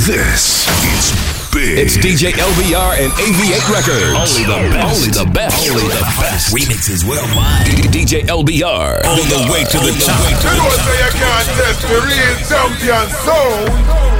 This is big. It's DJ LBR and AV8 Records. Only the best. Only the best. Only the best. Remixes worldwide. DJ LBR. On the way to the top. You know say you can't test the real champion sound.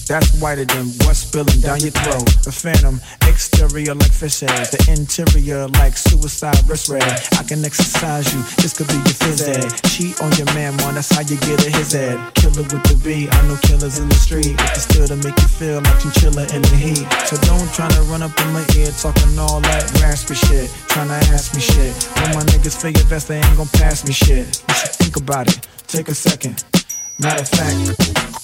That's whiter than what's spilling down your throat. A phantom, exterior like fish eggs, the interior like suicide wrist. I can exercise you, this could be your phys ed. Cheat on your man, man, that's how you get a his head. Killer with the B, I know killers in the street. With the still to make you feel like chinchilla in the heat. So don't try to run up in my ear talking all that raspy shit. Tryna ask me shit. When my niggas your vest, they ain't gon' pass me shit. You should think about it, take a second. Matter of fact,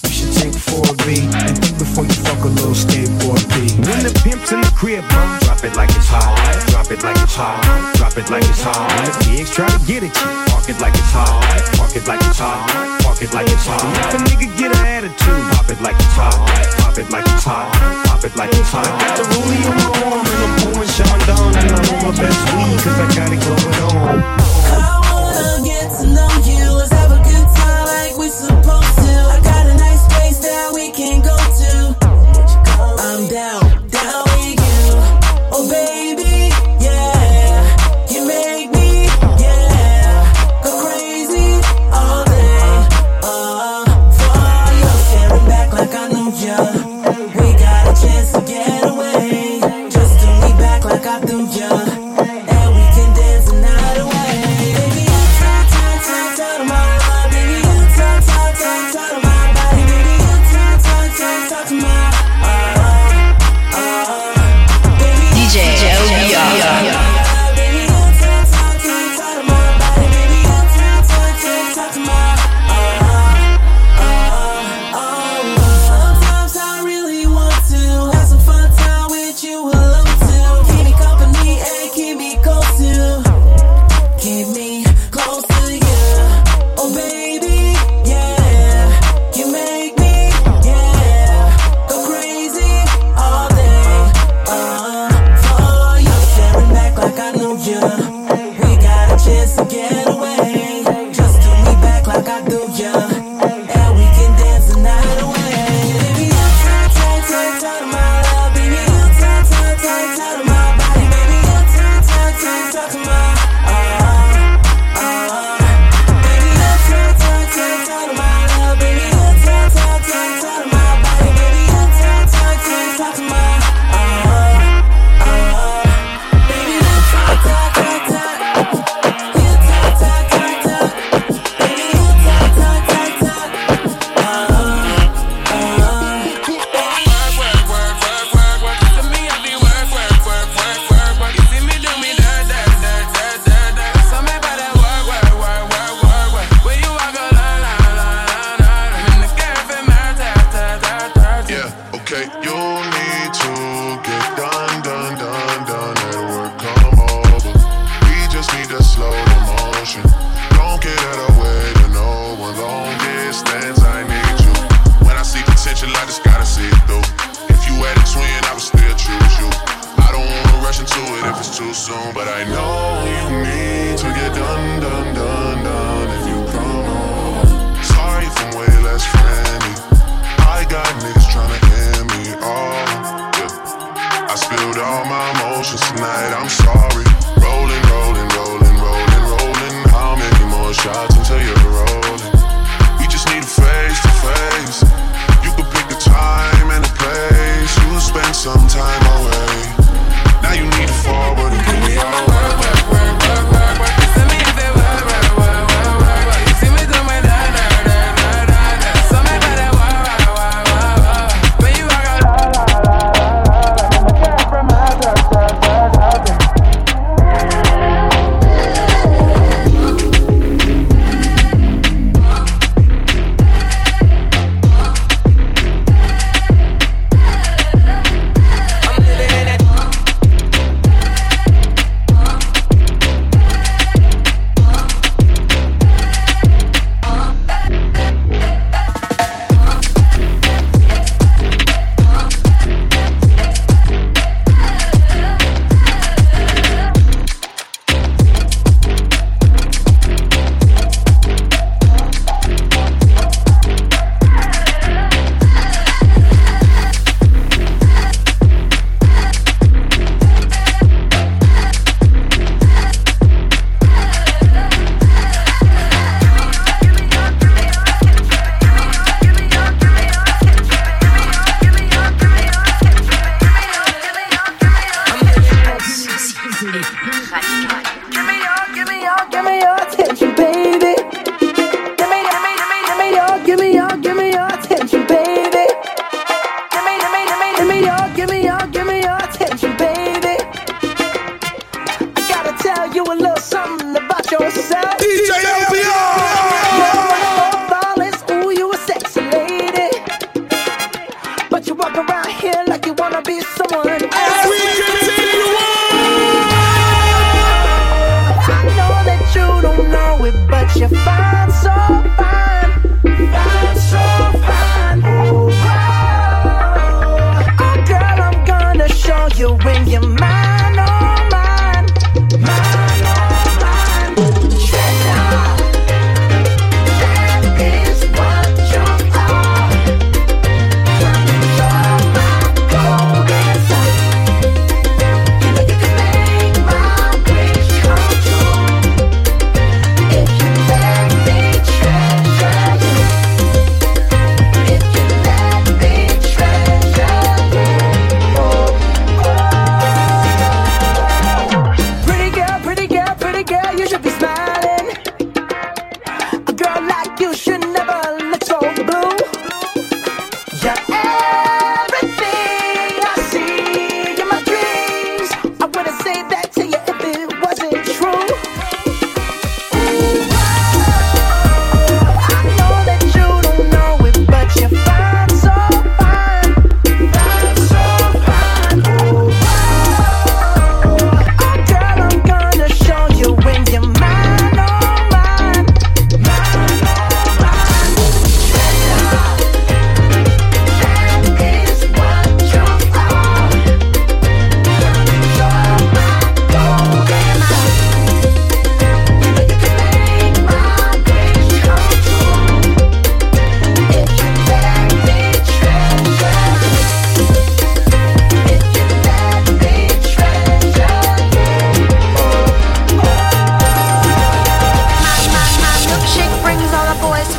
you should take 4B and think before you fuck a little Skateboard P. When the pimp's in the crib, ma, drop it like it's hot. Drop it like it's hot. Drop it like it's hot. When the pigs try to get at you, park it like it's hot. Park it like it's hot. Park it like it's hot. If a nigga get an attitude, pop it like it's hot. Pop it like it's hot. Pop it like it's hot. Got the rollie on my arm and I'm pouring Chandon and I'm on my best weed cause I got it going on. I wanna get supposed to.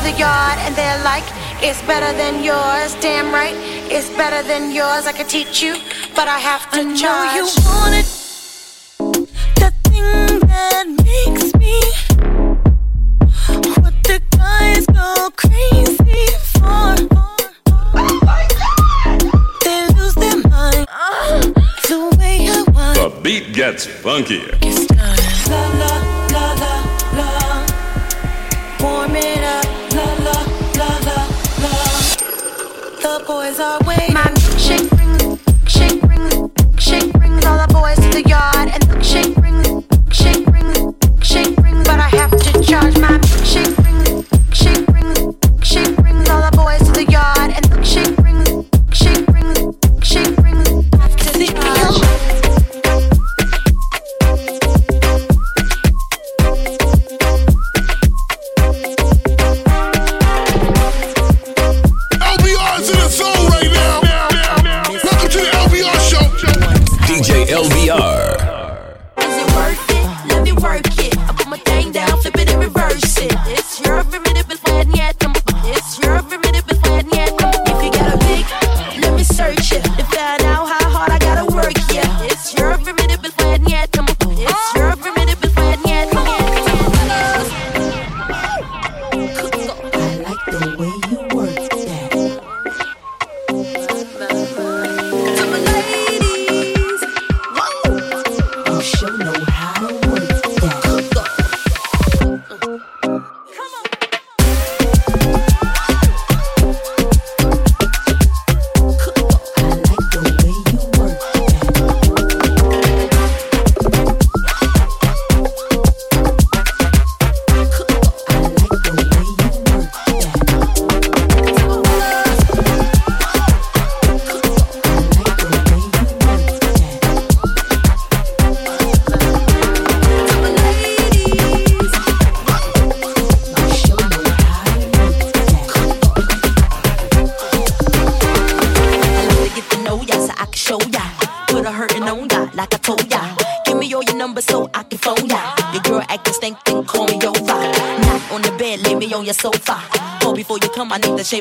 the yard and they're like, it's better than yours. Damn right, it's better than yours. I can teach you, but I have to I charge. know you wanted the thing that makes me what the guys go crazy for. They lose their mind the way I want. The beat gets funkier. It's charge my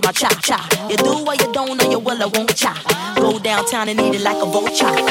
my cha cha. You do what you don't, or you will I won't cha. Go downtown and eat it like a vulture.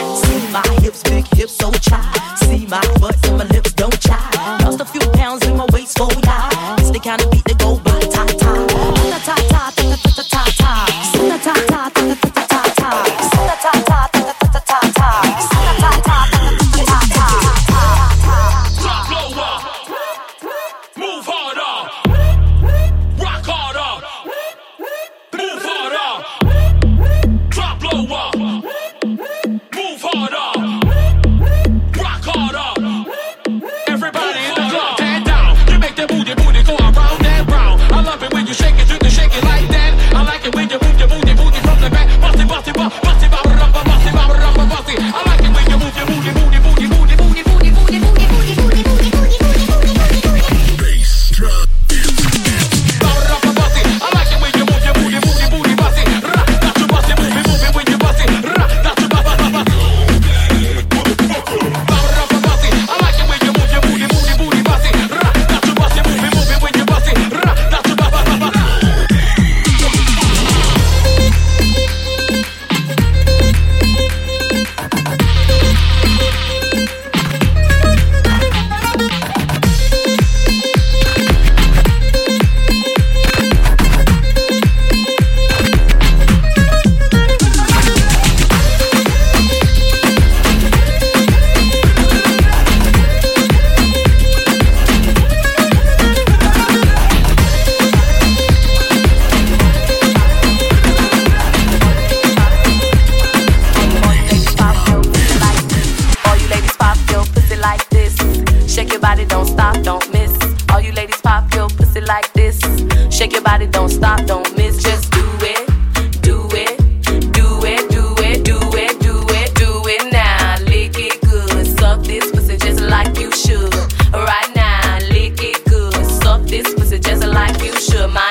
like you should. My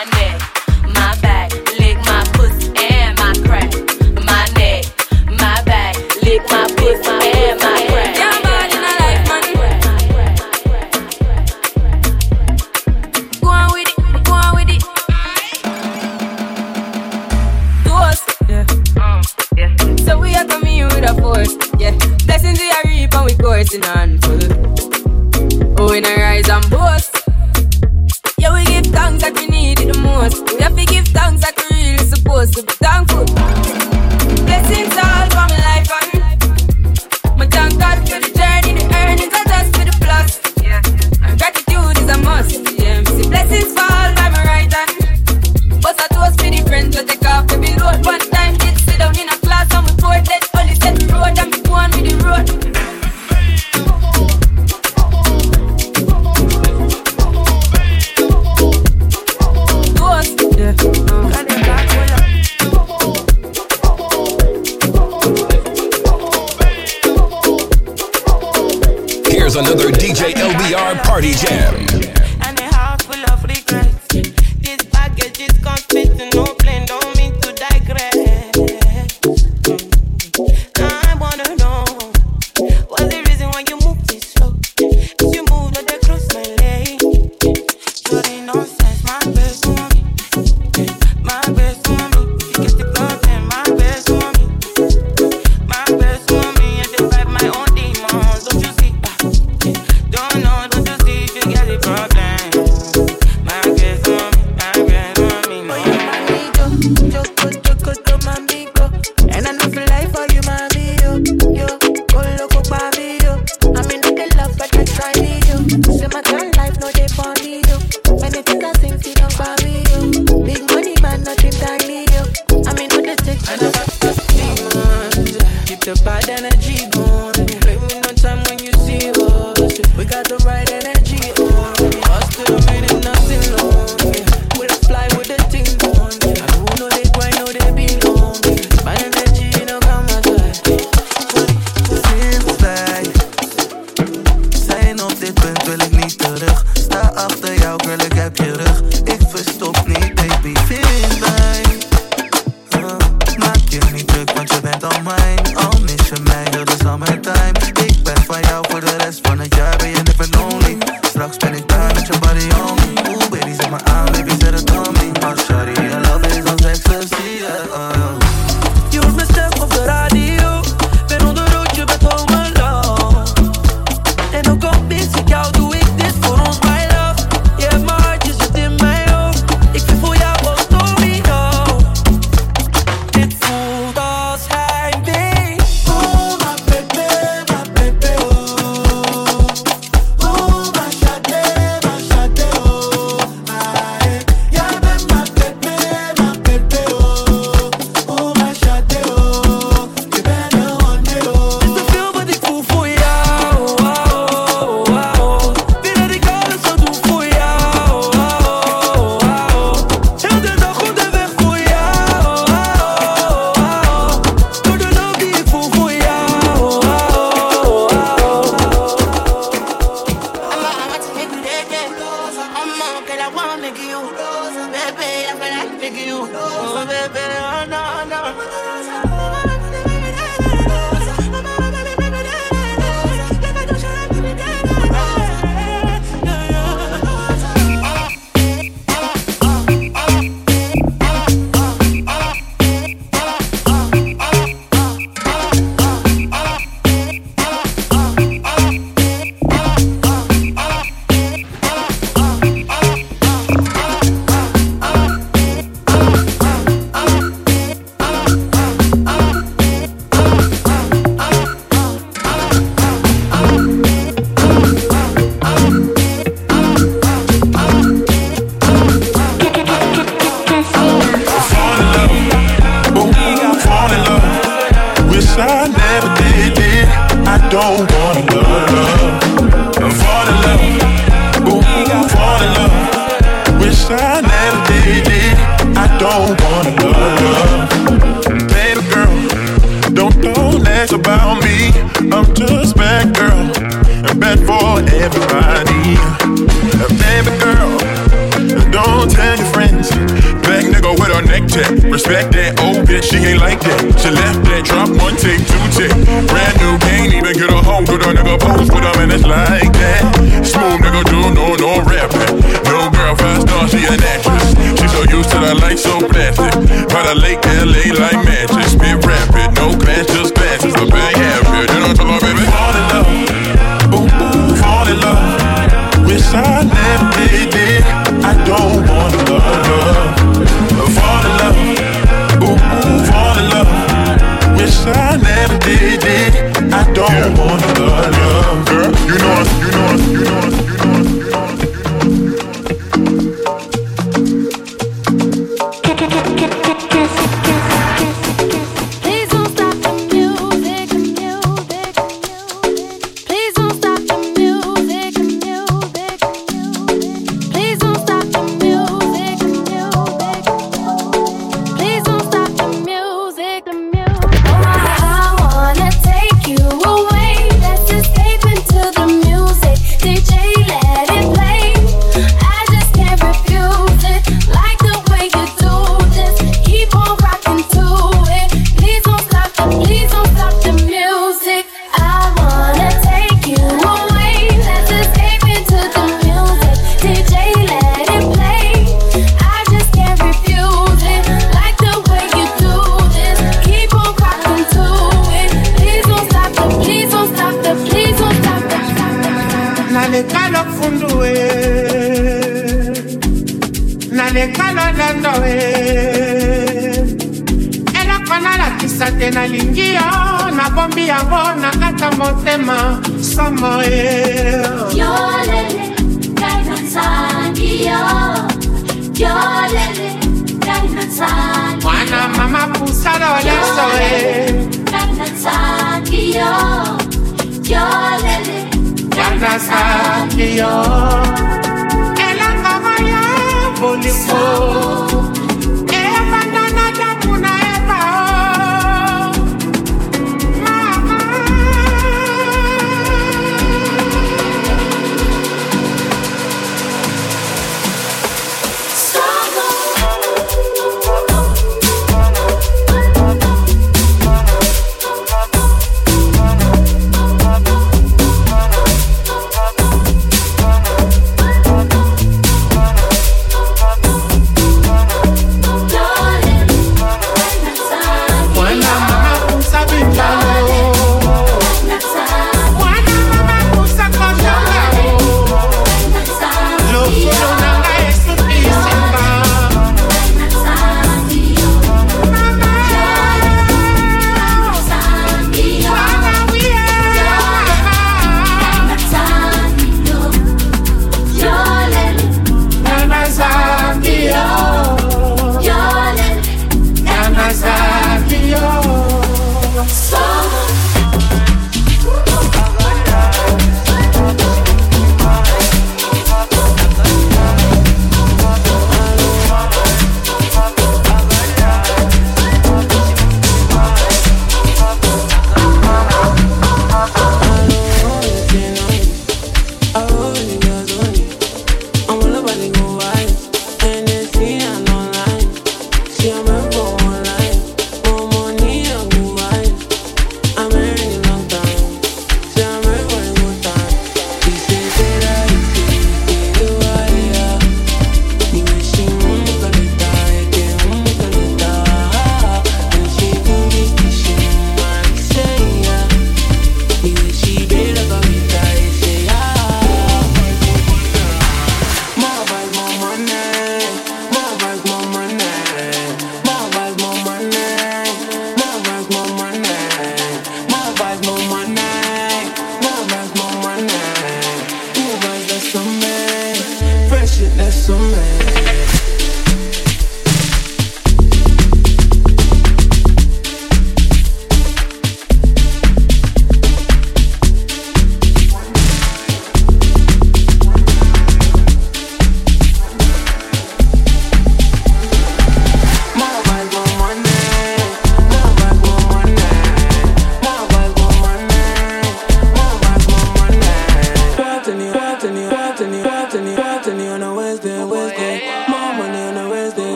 Respect that old bitch, she ain't like that. She left that, drop one take, two take. Brand new, can't even get a home. Good on nigga pose put a man it's like that. Smooth nigga, do no, no rapping. No girl, five stars, she an actress. She so used to the light, so plastic. By the lake, LA, like magic. Spirit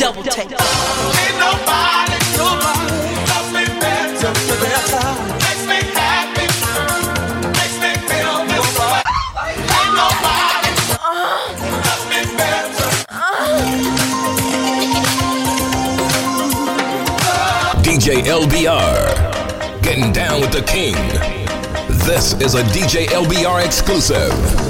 double take. Ain't nobody, nobody loves me better. Makes DJ LBR. Getting down with the king. This is a DJ LBR exclusive.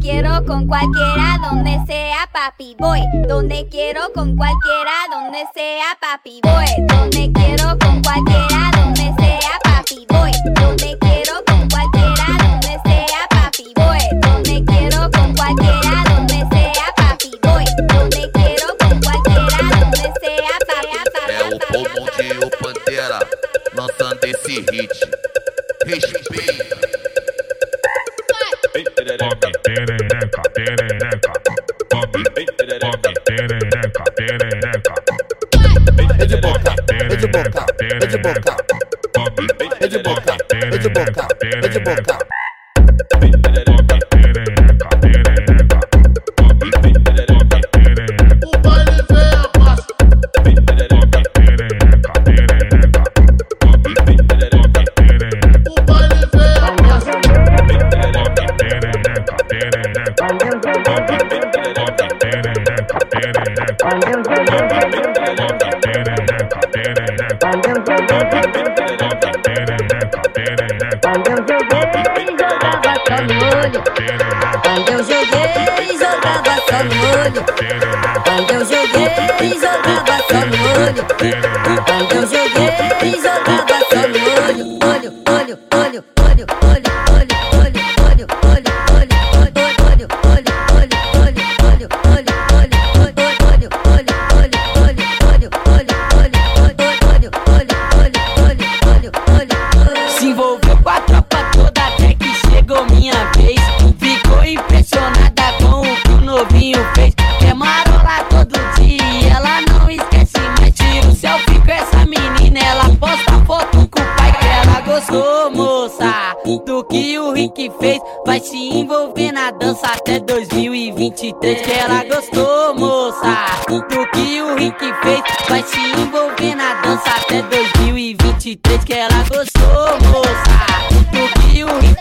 quiero con cualquiera, donde sea papi voy. Donde quiero con cualquiera, donde sea papi voy. Donde quiero con cualquiera, donde sea papi voy. Donde quiero con cualquiera, donde sea papi voy. Donde quiero con cualquiera, donde sea papi voy. Donde quiero con cualquiera, donde sea papi voy. É o povo de o Pantera, nossa desse hit. o Rick fez. Vai se envolver na dança até 2023. Que ela gostou, moça. Do que o Rick fez. Vai se envolver na dança até 2023. Que ela gostou, moça. Do que o Rick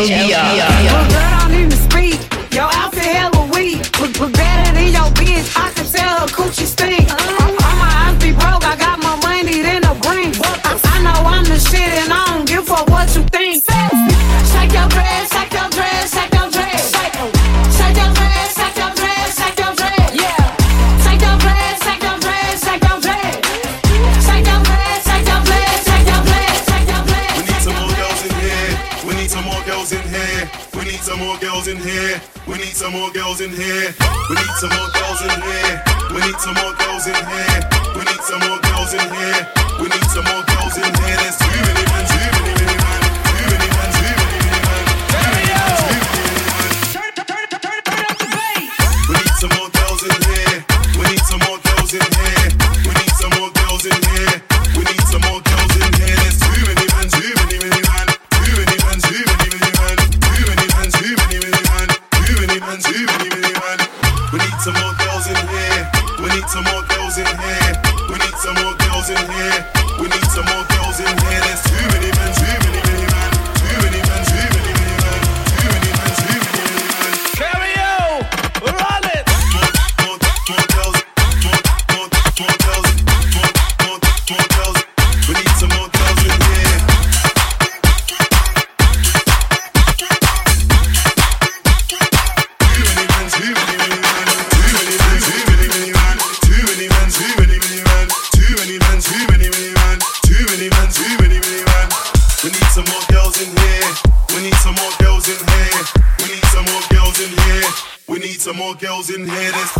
LBR. LBR. some more girls in here. We need some more girls in here. We need some more girls in here. We need some more girls in here. girls in here. That's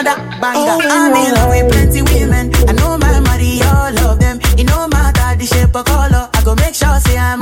another banger. Oh, I'm in love with plenty women. I know my money, all of them. It no matter the shape or color. I go make sure say I'm